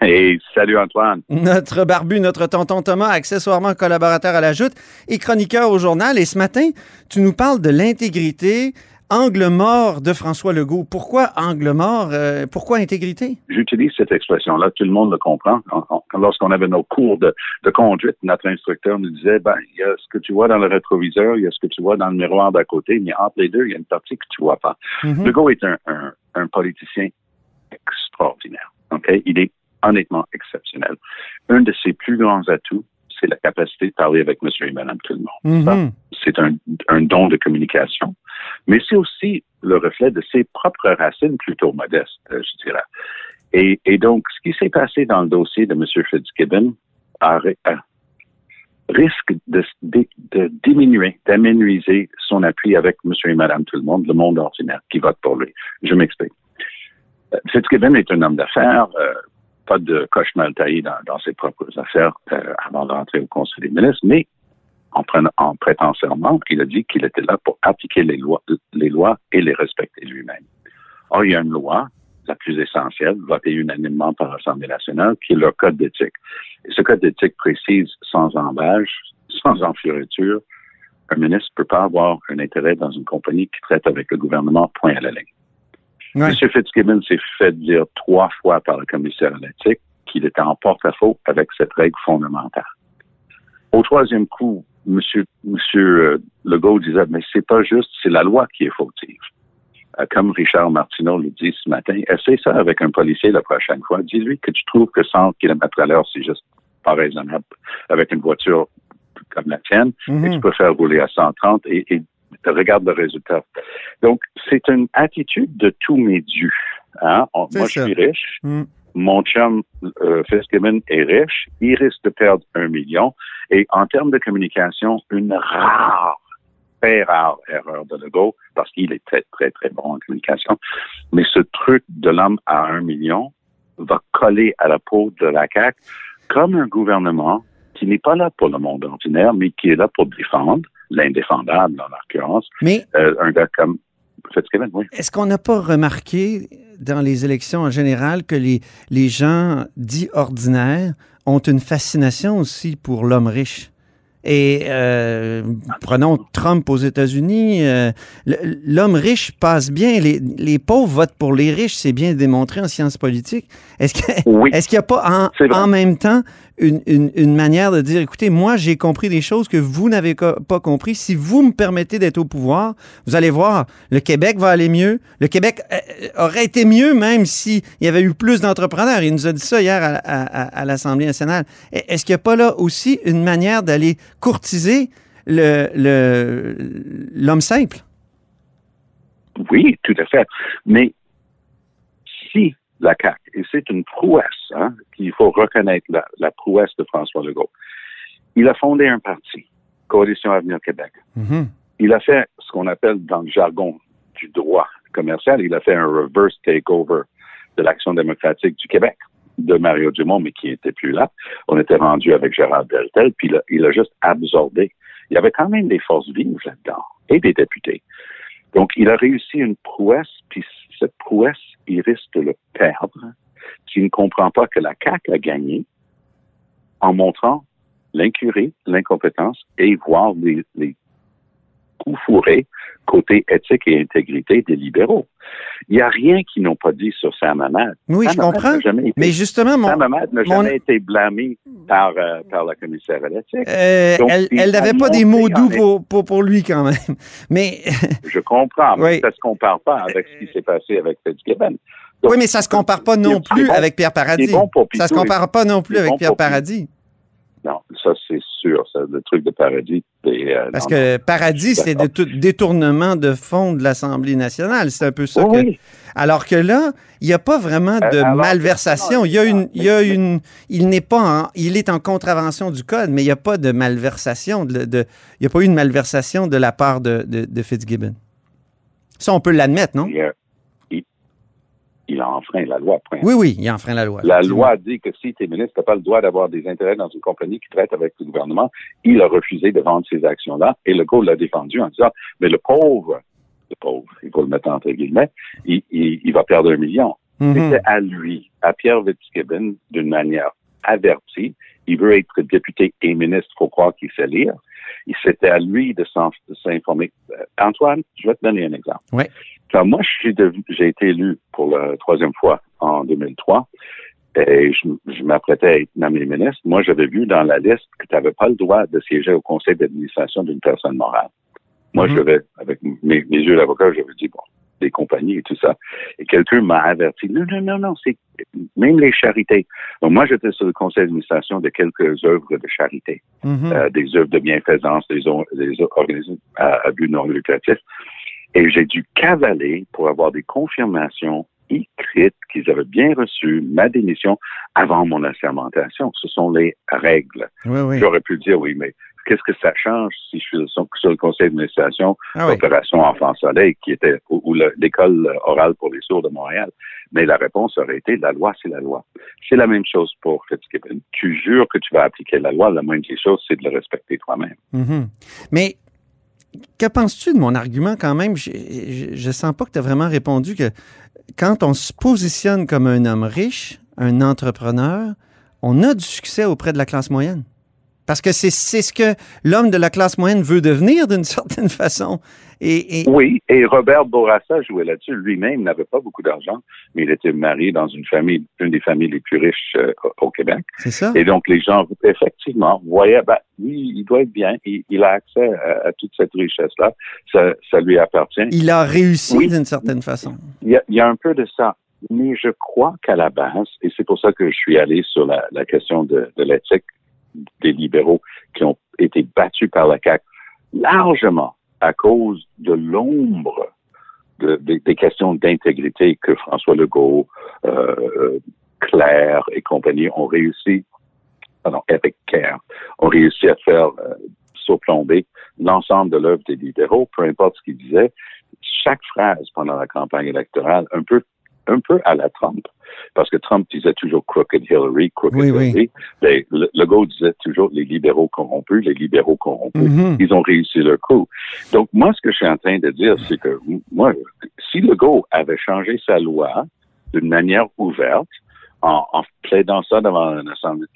Hey, salut Antoine. Notre barbu, notre tonton Thomas, accessoirement collaborateur à la Joute et chroniqueur au journal. Et ce matin, tu nous parles de l'intégrité, angle mort de François Legault. Pourquoi angle mort? Euh, pourquoi intégrité? J'utilise cette expression-là, tout le monde le comprend. Lorsqu'on avait nos cours de, de, conduite, notre instructeur nous disait, ben, il y a ce que tu vois dans le rétroviseur, il y a ce que tu vois dans le miroir d'à côté, mais entre les deux, il y a une partie que tu vois pas. Mhm. Legault est un, un, un politicien extraordinaire. Okay? Il est honnêtement exceptionnel. Un de ses plus grands atouts, c'est la capacité de parler avec monsieur et madame tout le monde. Mhm. C'est un, un, don de communication, mais c'est aussi le reflet de ses propres racines plutôt modestes, euh, je dirais. Et, et, donc, ce qui s'est passé dans le dossier de M. Fitzgibbon a, a, risque de, de, de diminuer, d'aménuiser son appui avec monsieur et madame tout le monde, le monde ordinaire qui vote pour lui. Je m'explique. Fitzgibbon est un homme d'affaires, euh, pas de coche mal taillé dans, dans, ses propres affaires euh, avant d'entrer au Conseil des ministres, mais en, prenant, en prêtant serment, il a dit qu'il était là pour appliquer les lois, les lois et les respecter lui-même. Or, il y a une loi, la plus essentielle, votée unanimement par l'Assemblée nationale, qui est le Code d'éthique. Et ce Code d'éthique précise sans embâche, sans enfioriture, un ministre ne peut pas avoir un intérêt dans une compagnie qui traite avec le gouvernement point à la ligne. Ouais. M. Fitzgibbon s'est fait dire trois fois par le commissaire à l'éthique qu'il était en porte-à-faux avec cette règle fondamentale. Au troisième coup, M. Monsieur, monsieur Legault disait, mais c'est pas juste, c'est la loi qui est fautive. Euh, comme Richard Martineau le dit ce matin, essaie ça avec un policier la prochaine fois. Dis-lui que tu trouves que 100 km à l'heure, c'est juste pas raisonnable avec une voiture comme la tienne, Mhm. mm -hmm. et tu peux faire rouler à 130 et, et regarde le résultat. Donc, c'est une attitude de tous mes dieux. Hein? On, moi, ça. je suis riche. Mm. Mon chum euh, Fitzgibbon est riche. Il risque de perdre un million. Et en termes de communication, une rare, très rare erreur de Legault, parce qu'il est très, très, très bon en communication. Mais ce truc de l'homme à un million va coller à la peau de la CAQ comme un gouvernement qui n'est pas là pour le monde ordinaire, mais qui est là pour défendre l'indéfendable, en l'occurrence. Mais euh, un gars comme Fitzgibbon, oui. Est-ce qu'on n'a pas remarqué dans les élections en général que les, les gens dits ordinaires ont une fascination aussi pour l'homme riche? Et euh, prenons Trump aux États-Unis, euh, l'homme riche passe bien, les, les, pauvres votent pour les riches, c'est bien démontré en sciences politiques. Est-ce qu'il oui, est n'y a pas en, en, même temps une, une, une, manière de dire, écoutez, moi j'ai compris des choses que vous n'avez pas compris. Si vous me permettez d'être au pouvoir, vous allez voir, le Québec va aller mieux. Le Québec euh, aurait été mieux même s'il y avait eu plus d'entrepreneurs. Il nous a dit ça hier à, à, à l'Assemblée nationale. Est-ce qu'il n'y a pas là aussi une manière d'aller courtiser l'homme le, simple? Oui, tout à fait. Mais si la CAQ, et c'est une prouesse, hein, qu'il faut reconnaître la, la, prouesse de François Legault, il a fondé un parti, Coalition Avenir Québec. Mm -hmm. Il a fait ce qu'on appelle dans le jargon du droit commercial, il a fait un reverse takeover de l'Action démocratique du Québec de Mario Dumont, mais qui n'était plus là. On était rendu avec Gérard Deltel, puis il a, il a juste absorbé. Il y avait quand même des forces vives là-dedans et des députés. Donc, il a réussi une prouesse, puis cette prouesse, il risque de le perdre. S'il ne comprend pas que la CAQ a gagné en montrant l'incurie, l'incompétence et voir les, coups fourrés côté éthique et intégrité des libéraux. Il n'y a rien qu'ils n'ont pas dit sur Sam Hamad. Oui, Sam je comprends. Été, mais justement, mon, Sam Hamad n'a mon... jamais été blâmé par, euh, par la commissaire à l'éthique. Euh, elle n'avait pas des mots doux pour, pour, pour, lui quand même. Mais je comprends, mais oui. ça ne se compare pas avec ce qui s'est passé avec Fitzgibbon. Donc, oui, mais ça ne se compare pas non plus bon, avec Pierre Paradis. Bon ça ne se compare pas non plus avec Pierre Paradis. Non, ça c'est sûr, le truc de paradis. euh, Parce non, que paradis, c'est de tout détournement de fonds de l'Assemblée nationale. C'est un peu ça que. Alors que là, il n'y a pas vraiment de Euh, alors, malversation. Il y a une, il y a une, il n'est pas en, il est en contravention du code, mais il n'y a pas de malversation. De, de- il n'y a pas eu une malversation de la part de, de, de Fitzgibbon. Ça, on peut l'admettre, non? Il a enfreint la loi. point. Oui, oui, il enfreint la loi. La loi dit que si tu es ministre, tu n'as pas le droit d'avoir des intérêts dans une compagnie qui traite avec le gouvernement. Il a refusé de vendre ces actions-là et le gars l'a défendu en disant, mais le pauvre, le pauvre, il faut le mettre entre guillemets, il, il- il va perdre un million. Mhm. C'était à lui, à Pierre Fitzgibbon, d'une manière avertie. Il veut être député et ministre, faut croire qu'il sait lire. C'était à lui de s'informer. Euh, Antoine, je vais te donner un exemple. Ouais. Quand moi, suis devenu- j'ai été élu pour la troisième fois en 2003, et je, je m'apprêtais à être nommé ministre, moi, j'avais vu dans la liste que tu n'avais pas le droit de siéger au conseil d'administration d'une personne morale. Moi, j'avais, avec mes, mes yeux d'avocat, j'avais dit, bon, des compagnies et tout ça. Et quelqu'un m'a averti, non, non, non, non, c'est même les charités. Donc, moi, j'étais sur le conseil d'administration de quelques œuvres de charité, Mhm. euh, des œuvres de bienfaisance, des, des organismes à, à but non lucratif. Et j'ai dû cavaler pour avoir des confirmations écrites qu'ils avaient bien reçu ma démission avant mon assermentation. Ce sont les règles. Oui, oui. J'aurais pu dire, oui, mais qu'est-ce que ça change si je suis sur, le conseil d'administration Ah oui. Opération Enfant Soleil, qui était ou, ou le- l'école orale pour les sourds de Montréal? Mais la réponse aurait été la loi, c'est la loi. C'est la même chose pour Fitzgibbon. Tu jures que tu vas appliquer la loi, la moindre des choses, c'est de le respecter toi-même. Mhm. Mais que penses-tu de mon argument quand même? Je, je, je sens pas que tu as vraiment répondu que quand on se positionne comme un homme riche, un entrepreneur, on a du succès auprès de la classe moyenne. Parce que c'est c'est ce que l'homme de la classe moyenne veut devenir d'une certaine façon. Et, et- Oui, et Robert Bourassa jouait là-dessus. Lui-même n'avait pas beaucoup d'argent, mais il était marié dans une famille, une des familles les plus riches euh, au- Québec. c'est ça. Et donc, les gens, effectivement, voyaient, ben, oui, il doit être bien, il, il a accès à, à toute cette richesse-là, ça, ça lui appartient. Il a réussi Oui. d'une certaine façon. Il y, a, il y a un peu de ça. Mais je crois qu'à la base, et c'est pour ça que je suis allé sur la, la question de, de l'éthique des libéraux qui ont été battus par la CAQ, largement à cause de l'ombre de- de- des questions d'intégrité que François Legault, euh, Claire et compagnie ont réussi, pardon, avec Care, ont réussi à faire euh, surplomber l'ensemble de l'œuvre des libéraux, peu importe ce qu'ils disaient, chaque phrase pendant la campagne électorale, un peu, un peu à la Trump, parce que Trump disait toujours crooked Hillary, crooked Oui, oui. Hillary. Les- le, Legault disait toujours les libéraux corrompus, les libéraux corrompus. Mhm. Ils ont réussi leur coup. Donc, moi, ce que je suis en train de dire, c'est que, moi, si Legault avait changé sa loi d'une manière ouverte, en, en plaidant ça devant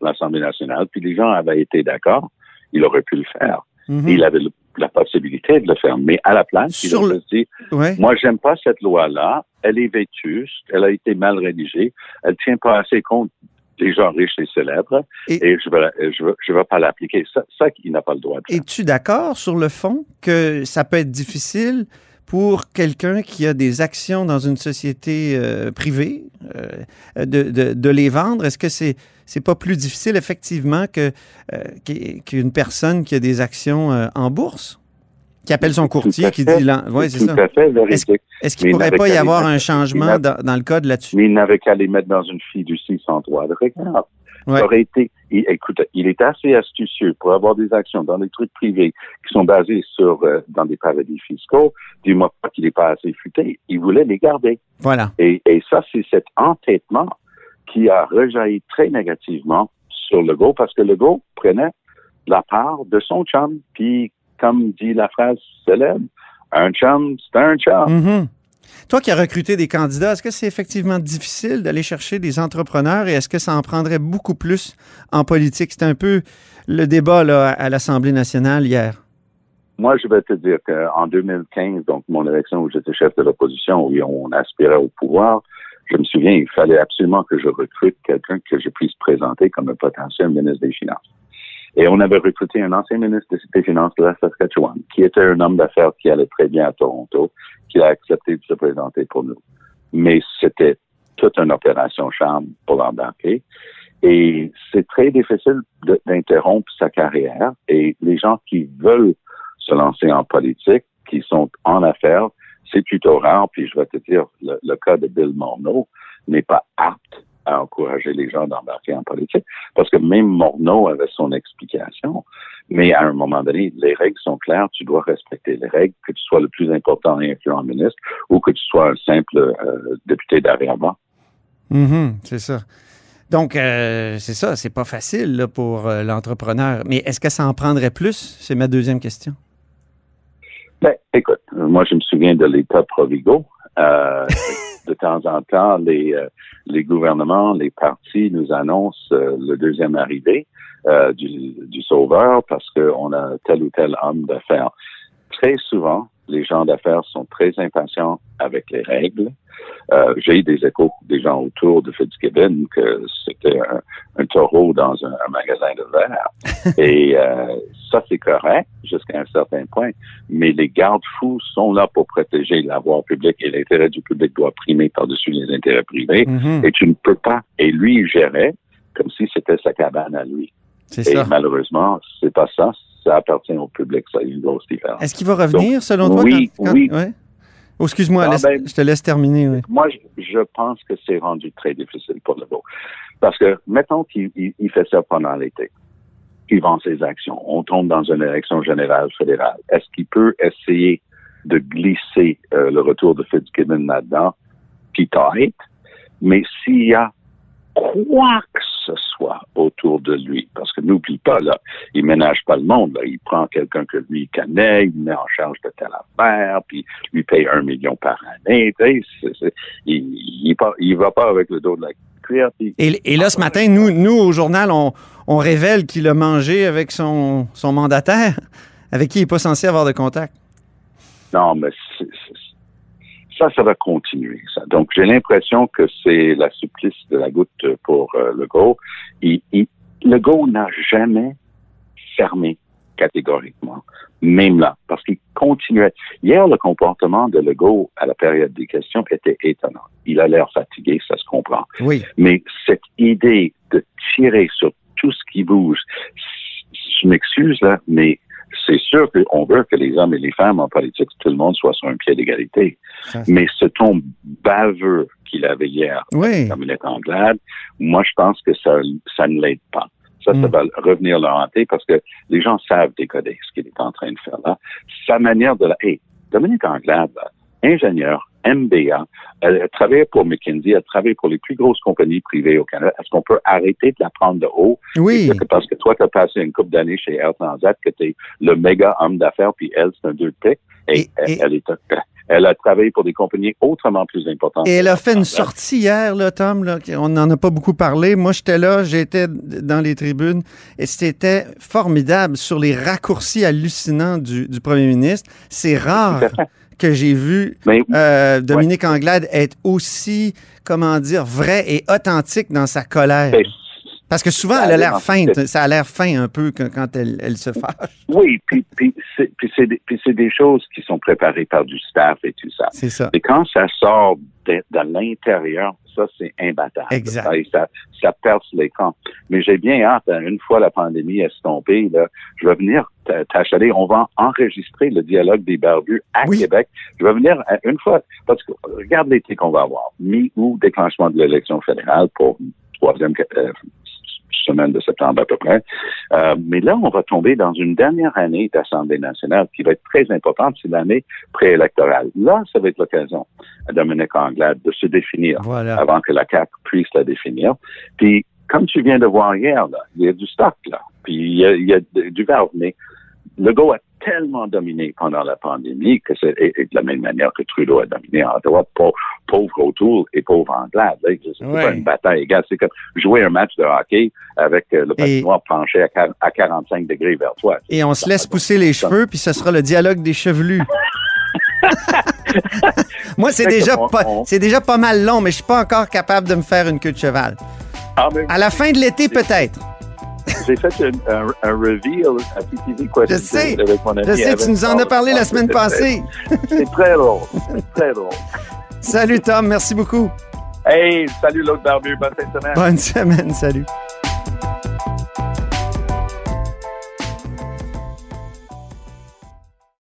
l'Assemblée nationale, puis les gens avaient été d'accord, il aurait pu le faire. Mhm. Il avait le- la possibilité de le faire. Mais à la place, il Sur a le- juste dit, Ouais. moi, j'aime pas cette loi-là. Elle est vétuste. Elle a été mal rédigée. Elle tient pas assez compte des gens riches et célèbres. Et- Et, je vais, je vais, je vais pas l'appliquer. Ça, ça il n'a pas le droit de. Es-tu d'accord sur le fond que ça peut être difficile pour quelqu'un qui a des actions dans une société euh, privée euh, de, de- de les vendre? Est-ce que c'est c'est pas plus difficile effectivement que euh, qu'u- qu'une personne qui a des actions en bourse? Qui appelle son courtier, qui dit... Oui, c'est ça. Est-ce qu'il il pourrait pas y avoir un changement dans, dans le code là-dessus? Mais il n'avait qu'à les mettre dans une fiducie sans droit de regard. Ouais. Ça aurait été, il, écoute, il est assez astucieux pour avoir des actions dans des trucs privés qui sont basés sur, euh, dans des paradis fiscaux. Dis-moi pas qu'il n'est pas assez futé. Il voulait les garder. Voilà. Et, et ça, c'est cet entêtement qui a rejailli très négativement sur Legault parce que Legault prenait la part de son chum. Puis, comme dit la phrase célèbre, un chum, c'est un chum. Mhm. Toi qui as recruté des candidats, est-ce que c'est effectivement difficile d'aller chercher des entrepreneurs et est-ce que ça en prendrait beaucoup plus en politique? C'était un peu le débat là, à l'Assemblée nationale hier. Moi, je vais te dire qu'en 2015, donc mon élection où j'étais chef de l'opposition, où on aspirait au pouvoir, je me souviens, il fallait absolument que je recrute quelqu'un que je puisse présenter comme un potentiel ministre des Finances. Et on avait recruté un ancien ministre des Finances de la Saskatchewan, qui était un homme d'affaires qui allait très bien à Toronto, qui a accepté de se présenter pour nous. Mais c'était toute une opération charme pour l'embarquer. Et c'est très difficile d'interrompre sa carrière. Et les gens qui veulent se lancer en politique, qui sont en affaires, c'est plutôt rare. Puis je vais te dire, le cas de Bill Morneau n'est pas apte à encourager les gens d'embarquer en politique, parce que même Morneau avait son explication. Mais à un moment donné, les règles sont claires, tu dois respecter les règles, que tu sois le plus important et influent ministre ou que tu sois un simple euh, député d'arrière-ban. Mhm, c'est ça. Donc, euh, c'est ça, c'est pas facile là, pour euh, l'entrepreneur. Mais est-ce que ça en prendrait plus? C'est ma deuxième question. Ben, écoute, moi, je me souviens de l'État Provigo. Euh, de temps en temps, les, euh, les gouvernements, les partis nous annoncent euh, le deuxième arrivé euh, du, du sauveur parce qu'on a tel ou tel homme d'affaires. Très souvent, les gens d'affaires sont très impatients avec les règles. Euh, J'ai eu des échos des gens autour de Fitzgibbon que c'était un, un taureau dans un, un magasin de verre. Et euh, ça, c'est correct jusqu'à un certain point. Mais les garde-fous sont là pour protéger la voie publique et l'intérêt du public doit primer par-dessus les intérêts privés. Mhm, Et tu ne peux pas. Et lui, il gérait comme si c'était sa cabane à lui. Et ça. malheureusement, c'est pas ça. Ça appartient au public. Ça une grosse différence. Est-ce qu'il va revenir, selon toi? oui, quand- quand- oui. ouais? Oh, excuse-moi, Ah, ben- je te laisse terminer. oui. Moi, je, je pense que c'est rendu très difficile pour le beau. Parce que, mettons qu'il il- il fait ça pendant l'été. Il vend ses actions. On tombe dans une élection générale fédérale. Est-ce qu'il peut essayer de glisser euh, le retour de Fitzgibbon là-dedans? Peut-être. Mais s'il y a quoi que ce soit autour de lui, parce que n'oublie pas, là, il ménage pas le monde, là. Il prend quelqu'un que lui connaît, il met en charge de telle affaire, puis lui paye un million par année, tu sais, il, il, va pas avec le dos de la cuillère, puis Et, et là, ce matin, nous, nous au journal, on, on révèle qu'il a mangé avec son, son mandataire, avec qui il n'est pas censé avoir de contact. Non, mais ça, ça va continuer. Ça. Donc, j'ai l'impression que c'est la supplice de la goutte pour euh, Legault. Il, il, Legault n'a jamais fermé catégoriquement, même là, parce qu'il continuait. Hier, le comportement de Legault à la période des questions était étonnant. Il a l'air fatigué, ça se comprend. Oui. Mais cette idée de tirer sur tout ce qui bouge, je m'excuse là, mais c'est sûr qu'on veut que les hommes et les femmes en politique, tout le monde soit sur un pied d'égalité. Mais ce ton baveux qu'il avait hier, Oui. Dominique Anglade, moi, je pense que ça, ça ne l'aide pas. Ça, ça Mm. va revenir le hanter parce que les gens savent décoder ce qu'il est en train de faire là. Sa manière de la... Hey, Dominique Anglade, là, ingénieur, MBA, elle a travaillé pour McKinsey, elle a travaillé pour les plus grosses compagnies privées au Canada. Est-ce qu'on peut arrêter de la prendre de haut? Oui. Que parce que toi, tu as passé une couple d'années chez Air Transat, que tu es le méga homme d'affaires, puis elle, c'est un deux de pique. Et, Et- elle, et- elle est, elle a travaillé pour des compagnies autrement plus importantes. Et elle a fait une sortie hier, là, Tom. Là, on n'en a pas beaucoup parlé. Moi, j'étais là, j'étais dans les tribunes et c'était formidable sur les raccourcis hallucinants du, du premier ministre. C'est rare. Que j'ai vu Mais euh, Dominique Anglade être aussi, comment dire, vrai et authentique dans sa colère. ben, Parce que souvent, ça elle a l'air feinte. Ça a l'air fin un peu quand, elle, elle se fâche. oui, puis, puis c'est des, des choses qui sont préparées par du staff et tout ça. C'est ça. Et quand ça sort de, de l'intérieur, ça, c'est imbattable. Exact. Ça, ça, ça perce l'écran. Mais j'ai bien hâte, hein, une fois la pandémie estompée, là, je vais venir t'achaler. On va enregistrer le dialogue des barbus à Oui. Québec. Je vais venir euh, une fois, parce que regarde l'été qu'on va avoir. Mi-août, déclenchement de l'élection fédérale pour une troisième euh, semaine de septembre à peu près. Euh, mais là, on va tomber dans une dernière année d'Assemblée nationale qui va être très importante, c'est l'année préélectorale. Là, ça va être l'occasion à Dominique Anglade de se définir Voilà. avant que la CAQ puisse la définir. Puis, comme tu viens de voir hier, là, il y a du stock, là. Puis, il y a, il y a du verbe. Mais Legault a tellement dominé pendant la pandémie que c'est et- et de la même manière que Trudeau a dominé en droite, pauvre, pauvre O'Toole et pauvre Anglade. C'est Ouais. pas une bataille égale. C'est comme jouer un match de hockey avec euh, le patinoire penché à, à 45 degrés vers toi. Et on se laisse pousser les cheveux, puis ce sera le dialogue des chevelus. Moi, c'est déjà, on- pas, on- déjà pas mal long, mais je suis pas encore capable de me faire une queue de cheval. Ah, À la fin de l'été, peut-être. J'ai fait un, un, un reveal à PTV Question Je sais. avec mon ami. Je sais, tu nous en as parlé la semaine C'est- passée. C'est très drôle. C'est très drôle. Salut, Tom. Merci beaucoup. Hey, salut l'autre barbu. Bonne semaine. Bonne semaine. Salut.